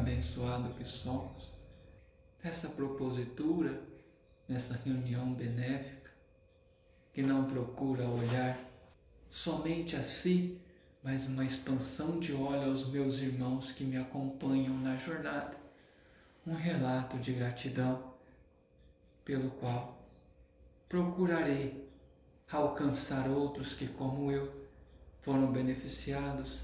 abençoado que somos, essa propositura, nessa reunião benéfica, que não procura olhar somente a si, mas uma expansão de olho aos meus irmãos que me acompanham na jornada, um relato de gratidão, pelo qual procurarei alcançar outros que, como eu, foram beneficiados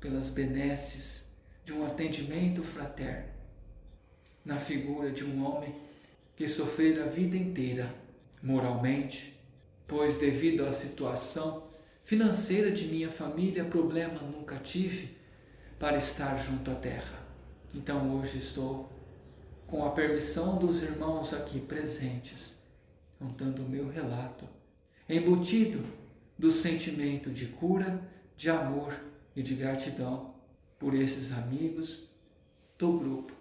pelas benesses de um atendimento fraterno, na figura de um homem que sofrera a vida inteira moralmente, pois devido à situação financeira de minha família, problema nunca tive para estar junto à terra. Então hoje estou com a permissão dos irmãos aqui presentes, contando o meu relato, embutido do sentimento de cura, de amor e de gratidão por esses amigos do grupo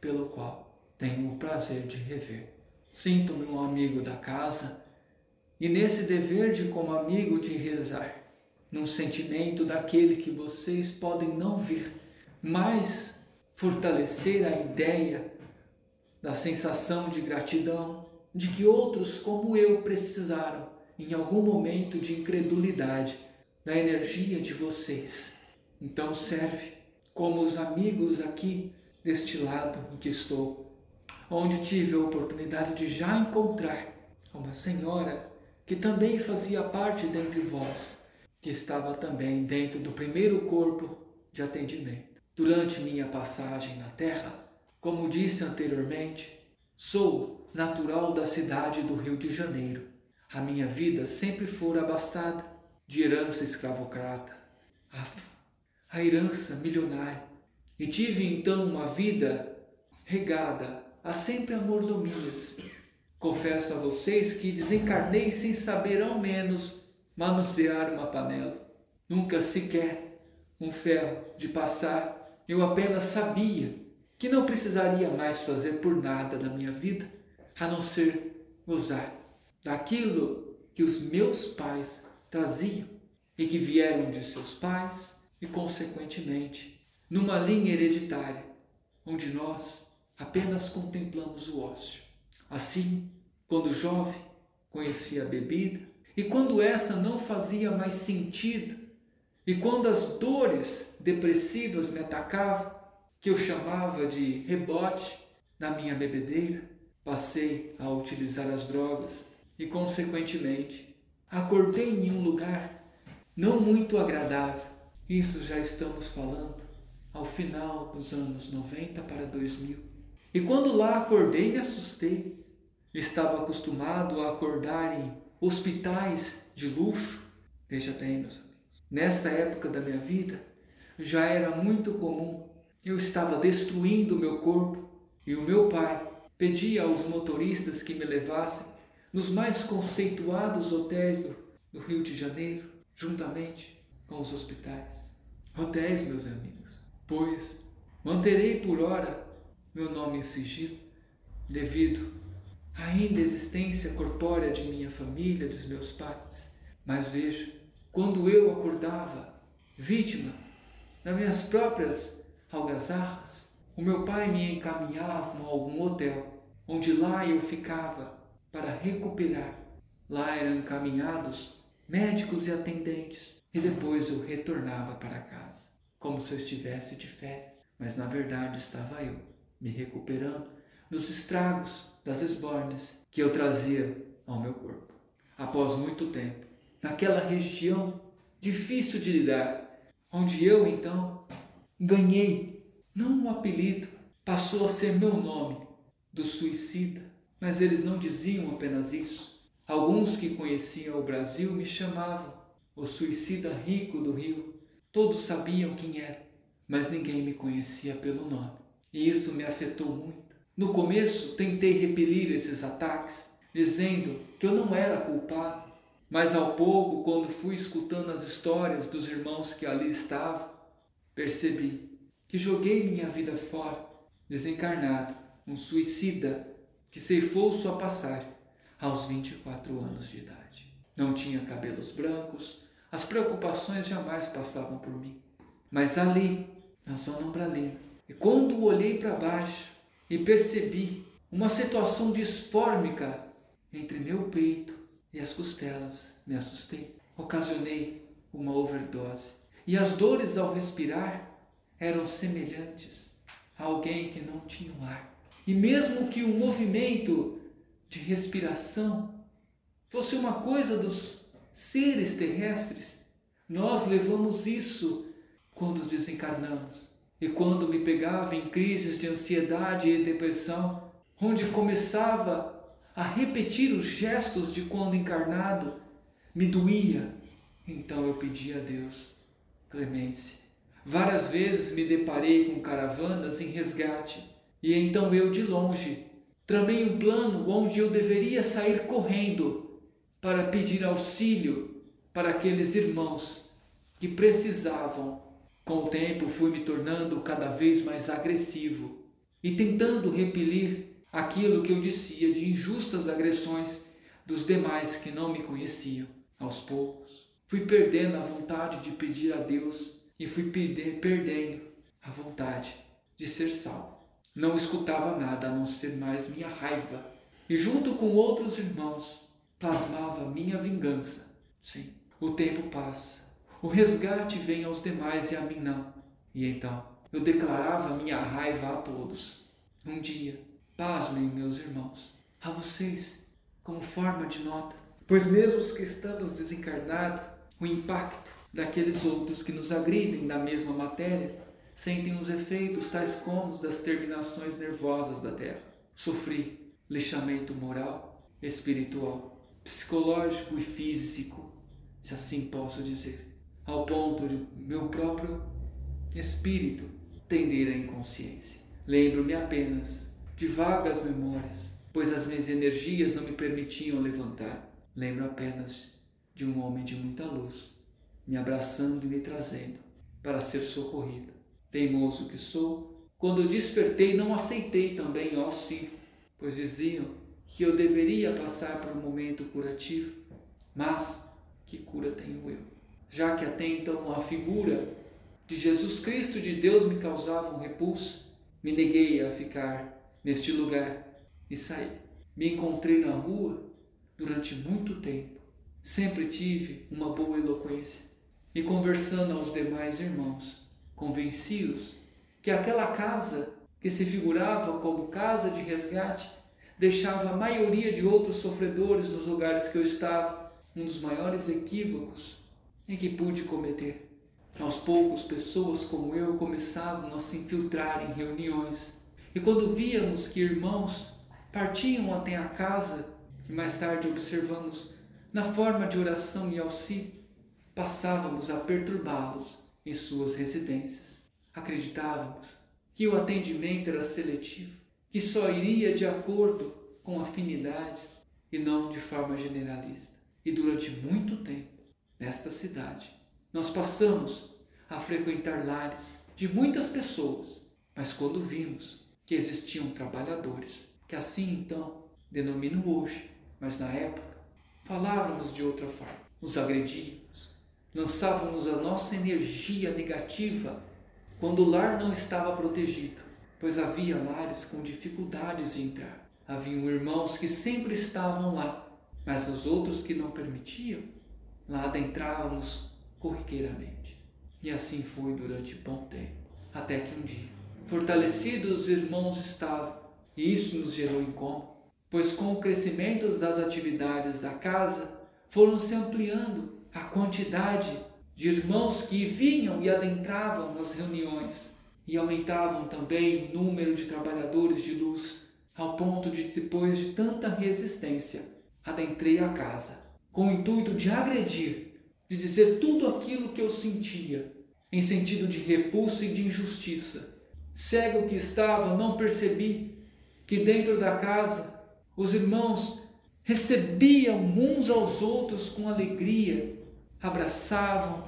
pelo qual tenho o prazer de rever. Sinto-me um amigo da casa e nesse dever de como amigo de rezar, num sentimento daquele que vocês podem não ver, mas fortalecer a ideia da sensação de gratidão, de que outros como eu precisaram em algum momento de incredulidade da energia de vocês. Então serve como os amigos aqui deste lado em que estou, onde tive a oportunidade de já encontrar uma senhora que também fazia parte dentre vós, que estava também dentro do primeiro corpo de atendimento. Durante minha passagem na terra, como disse anteriormente, sou natural da cidade do Rio de Janeiro a minha vida sempre fora abastada de herança escravocrata, a, a herança milionária. E tive então uma vida regada a sempre a mordomias. Confesso a vocês que desencarnei sem saber ao menos manusear uma panela. Nunca sequer um ferro de passar. Eu apenas sabia que não precisaria mais fazer por nada da minha vida a não ser gozar daquilo que os meus pais traziam e que vieram de seus pais e, consequentemente, numa linha hereditária, onde nós apenas contemplamos o ócio. Assim, quando jovem, conhecia a bebida, e quando essa não fazia mais sentido, e quando as dores depressivas me atacavam, que eu chamava de rebote na minha bebedeira, passei a utilizar as drogas e, consequentemente, acordei em um lugar não muito agradável. Isso já estamos falando ao final dos anos 90 para 2000. E quando lá acordei, me assustei. Estava acostumado a acordar em hospitais de luxo. Veja bem, meus amigos. Nessa época da minha vida, já era muito comum. Eu estava destruindo o meu corpo e o meu pai pedia aos motoristas que me levassem nos mais conceituados hotéis do, do Rio de Janeiro, juntamente com os hospitais. Hotéis, meus amigos, pois manterei por hora meu nome em sigilo, devido à ainda existência corpórea de minha família, dos meus pais. Mas veja, quando eu acordava, vítima das minhas próprias algazarras, o meu pai me encaminhava a algum hotel, onde lá eu ficava para recuperar. Lá eram encaminhados médicos e atendentes e depois eu retornava para casa, como se eu estivesse de férias. Mas na verdade estava eu, me recuperando dos estragos das esbórnias que eu trazia ao meu corpo. Após muito tempo, naquela região difícil de lidar, onde eu então ganhei não um apelido, passou a ser meu nome do suicida mas eles não diziam apenas isso. Alguns que conheciam o Brasil me chamavam o suicida rico do Rio. Todos sabiam quem era, mas ninguém me conhecia pelo nome. E isso me afetou muito. No começo, tentei repelir esses ataques, dizendo que eu não era culpado. Mas ao pouco, quando fui escutando as histórias dos irmãos que ali estavam, percebi que joguei minha vida fora, desencarnado, um suicida que ceifou sua passagem aos 24 anos de idade. Não tinha cabelos brancos, as preocupações jamais passavam por mim. Mas ali, na zona umbralina, E quando olhei para baixo e percebi uma situação disfórmica entre meu peito e as costelas, me assustei. Ocasionei uma overdose. E as dores ao respirar eram semelhantes a alguém que não tinha um ar. E mesmo que o movimento de respiração fosse uma coisa dos seres terrestres, nós levamos isso quando os desencarnamos. E quando me pegava em crises de ansiedade e depressão, onde começava a repetir os gestos de quando encarnado, me doía. Então eu pedi a Deus clemência. Várias vezes me deparei com caravanas em resgate, e então eu, de longe, tramei um plano onde eu deveria sair correndo para pedir auxílio para aqueles irmãos que precisavam com o tempo fui me tornando cada vez mais agressivo e tentando repelir aquilo que eu dizia de injustas agressões dos demais que não me conheciam. Aos poucos, fui perdendo a vontade de pedir a Deus e fui perdendo a vontade de ser salvo. Não escutava nada a não ser mais minha raiva e, junto com outros irmãos, plasmava minha vingança. Sim, o tempo passa o resgate vem aos demais e a mim não. E então eu declarava minha raiva a todos. Um dia, pasmem, meus irmãos, a vocês, como forma de nota, pois mesmo os que estamos desencarnados, o impacto daqueles outros que nos agridem da mesma matéria sentem os efeitos tais como os das terminações nervosas da Terra. Sofri lixamento moral, espiritual, psicológico e físico, se assim posso dizer ao ponto de meu próprio espírito tender à inconsciência. Lembro-me apenas de vagas memórias, pois as minhas energias não me permitiam levantar. Lembro apenas de um homem de muita luz me abraçando e me trazendo para ser socorrido. Teimoso que sou, quando despertei não aceitei também ó sim, pois diziam que eu deveria passar por um momento curativo, mas que cura tenho eu? já que até então a figura de Jesus Cristo de Deus me causava um repulso, me neguei a ficar neste lugar e saí. Me encontrei na rua durante muito tempo. Sempre tive uma boa eloquência e conversando aos demais irmãos, convencidos que aquela casa que se figurava como casa de resgate deixava a maioria de outros sofredores nos lugares que eu estava. Um dos maiores equívocos em que pude cometer. Aos poucos, pessoas como eu começavam a se infiltrar em reuniões, e quando víamos que irmãos partiam até a casa, e mais tarde observamos na forma de oração e auxílio, passávamos a perturbá-los em suas residências. Acreditávamos que o atendimento era seletivo, que só iria de acordo com afinidades e não de forma generalista. E durante muito tempo, nesta cidade. Nós passamos a frequentar lares de muitas pessoas, mas quando vimos que existiam trabalhadores, que assim então denomino hoje, mas na época falávamos de outra forma, nos agredíamos, lançávamos a nossa energia negativa quando o lar não estava protegido, pois havia lares com dificuldades de entrar. Haviam irmãos que sempre estavam lá, mas os outros que não permitiam lá adentrávamos corriqueiramente. E assim foi durante bom tempo, até que um dia, fortalecidos os irmãos estavam, e isso nos gerou incômodo, pois com o crescimento das atividades da casa, foram se ampliando a quantidade de irmãos que vinham e adentravam nas reuniões, e aumentavam também o número de trabalhadores de luz, ao ponto de, depois de tanta resistência, adentrei a casa com o intuito de agredir, de dizer tudo aquilo que eu sentia, em sentido de repulsa e de injustiça. Cego que estava, não percebi que dentro da casa os irmãos recebiam uns aos outros com alegria, abraçavam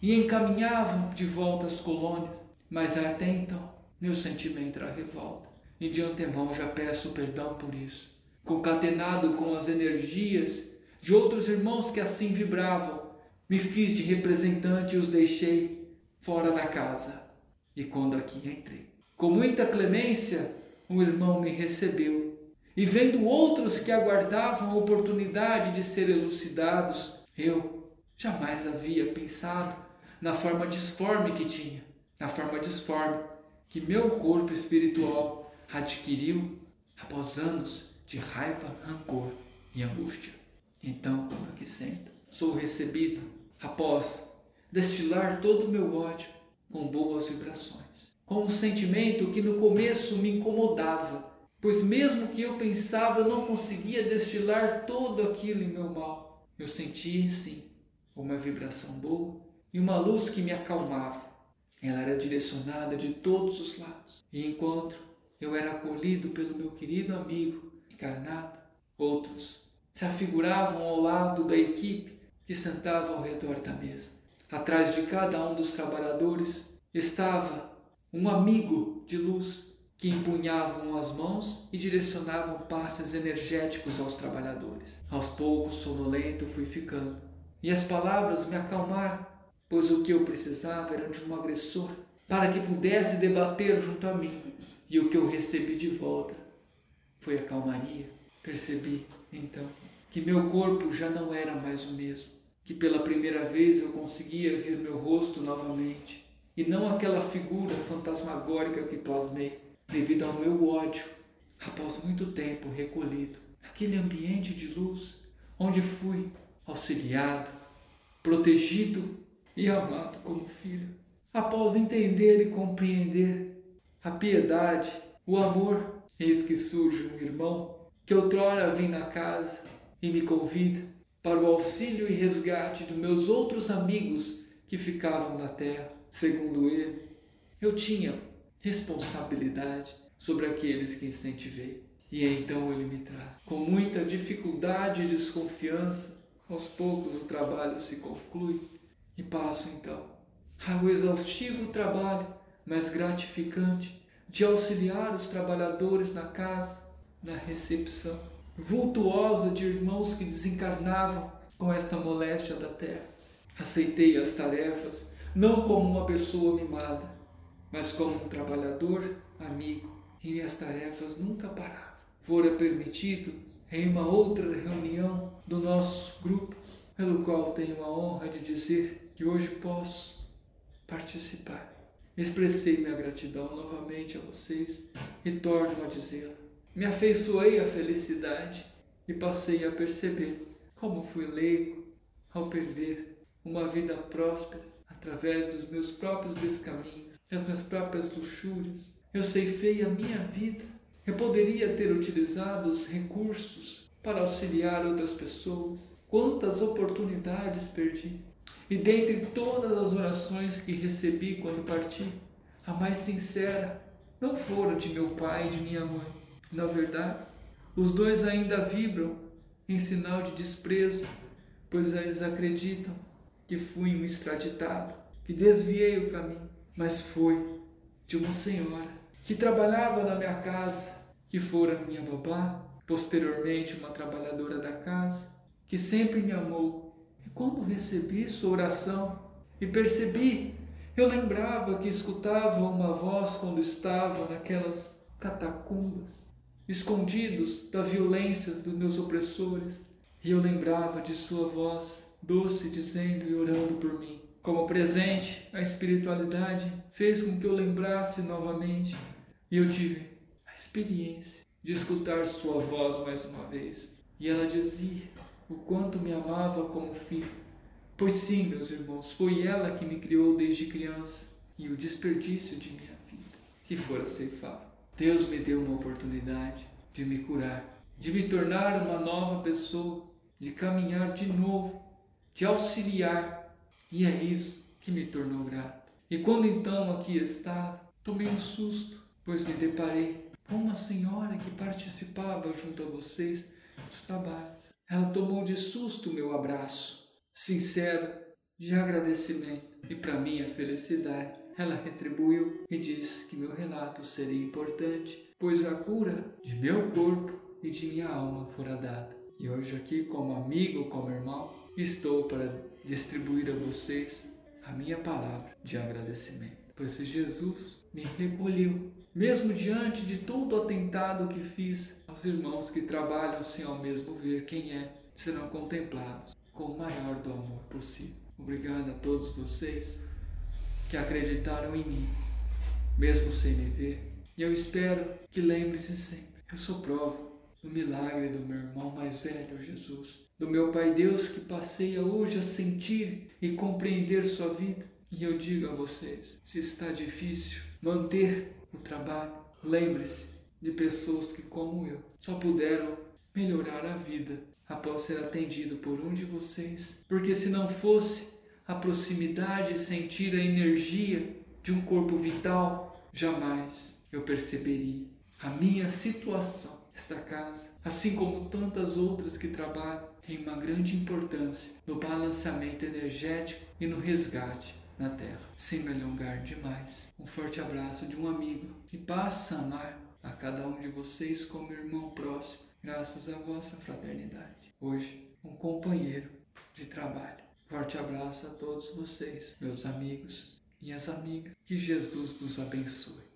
e encaminhavam de volta às colônias. Mas até então, meu sentimento era revolta. E de antemão já peço perdão por isso. Concatenado com as energias de outros irmãos que assim vibravam. Me fiz de representante e os deixei fora da casa. E quando aqui entrei, Com muita clemência, o irmão me recebeu. E vendo outros que aguardavam a oportunidade de ser elucidados, eu jamais havia pensado na forma disforme que tinha, na forma disforme que meu corpo espiritual adquiriu após anos de raiva, rancor e angústia. Então, como aqui sento, sou recebido após destilar todo o meu ódio com boas vibrações, com um sentimento que no começo me incomodava, pois mesmo que eu pensava eu não conseguia destilar todo aquilo em meu mal, eu sentia sim uma vibração boa e uma luz que me acalmava. Ela era direcionada de todos os lados. E enquanto eu era acolhido pelo meu querido amigo encarnado, outros se afiguravam ao lado da equipe que sentava ao redor da mesa. Atrás de cada um dos trabalhadores estava um amigo de luz que empunhavam as mãos e direcionavam passes energéticos aos trabalhadores. Aos poucos, sonolento, fui ficando. E as palavras me acalmaram, pois o que eu precisava era de um agressor para que pudesse debater junto a mim. E o que eu recebi de volta foi a calmaria. Percebi, então, que meu corpo já não era mais o mesmo, que pela primeira vez eu conseguia ver meu rosto novamente, e não aquela figura fantasmagórica que plasmei devido ao meu ódio, após muito tempo recolhido, naquele ambiente de luz onde fui auxiliado, protegido e amado como filho. Após entender e compreender a piedade, o amor, eis que surge um irmão que outrora vim na casa e me convida para o auxílio e resgate dos meus outros amigos que ficavam na terra. Segundo ele, eu tinha responsabilidade sobre aqueles que incentivei. E então ele me traz. Com muita dificuldade e desconfiança, aos poucos o trabalho se conclui e passo então ao exaustivo trabalho, mas gratificante, de auxiliar os trabalhadores na casa, na recepção vultuosa de irmãos que desencarnavam com esta moléstia da terra. Aceitei as tarefas não como uma pessoa mimada, mas como um trabalhador amigo, e minhas tarefas nunca paravam. Fora permitido em uma outra reunião do nosso grupo, pelo qual tenho a honra de dizer que hoje posso participar. Expressei minha gratidão novamente a vocês e torno a dizê-la. Me afeiçoei à felicidade e passei a perceber como fui leigo ao perder uma vida próspera através dos meus próprios descaminhos, das minhas próprias luxúrias. Eu ceifei a minha vida. Eu poderia ter utilizado os recursos para auxiliar outras pessoas. Quantas oportunidades perdi! E dentre todas as orações que recebi quando parti, a mais sincera não fora de meu pai e de minha mãe, na verdade, os dois ainda vibram em sinal de desprezo, pois eles acreditam que fui um extraditado, que desviei o caminho, mas foi de uma senhora que trabalhava na minha casa, que fora minha babá, posteriormente uma trabalhadora da casa, que sempre me amou. E quando recebi sua oração e percebi, eu lembrava que escutava uma voz quando estava naquelas catacumbas escondidos da violência dos meus opressores, e eu lembrava de sua voz doce dizendo e orando por mim. Como presente, a espiritualidade fez com que eu lembrasse novamente e eu tive a experiência de escutar sua voz mais uma vez. E ela dizia o quanto me amava como filho. Pois sim, meus irmãos, foi ela que me criou desde criança e o desperdício de minha vida que fora ceifado. Deus me deu uma oportunidade de me curar, de me tornar uma nova pessoa, de caminhar de novo, de auxiliar. E é isso que me tornou grato. E quando então aqui estava, tomei um susto, pois me deparei com uma senhora que participava junto a vocês dos trabalhos. Ela tomou de susto o meu abraço, sincero, de agradecimento e para minha felicidade ela retribuiu e disse que meu relato seria importante, pois a cura de meu corpo e de minha alma fora dada. E hoje, aqui, como amigo, como irmão, estou para distribuir a vocês a minha palavra de agradecimento. pois Jesus me recolheu, mesmo diante de todo atentado que fiz aos irmãos que trabalham sem ao mesmo ver quem é, serão contemplados com o maior do amor possível. Obrigado a todos vocês que acreditaram em mim, mesmo sem me ver. E eu espero que lembre-se sempre: eu sou prova do milagre do meu irmão mais velho, Jesus, do meu Pai Deus que passeia hoje a sentir e compreender sua vida. E eu digo a vocês: se está difícil manter o trabalho, lembre-se de pessoas que, como eu, só puderam melhorar a vida após ser atendido por um de vocês. Porque se não fosse a proximidade e sentir a energia de um corpo vital, jamais eu perceberia a minha situação. Esta casa, assim como tantas outras que trabalham, tem uma grande importância no balanceamento energético e no resgate na Terra. Sem me alongar demais, um forte abraço de um amigo que passa a amar a cada um de vocês como irmão próximo, graças à vossa fraternidade. Hoje, um companheiro de trabalho. Forte abraço a todos vocês, meus amigos, minhas amigas. Que Jesus nos abençoe.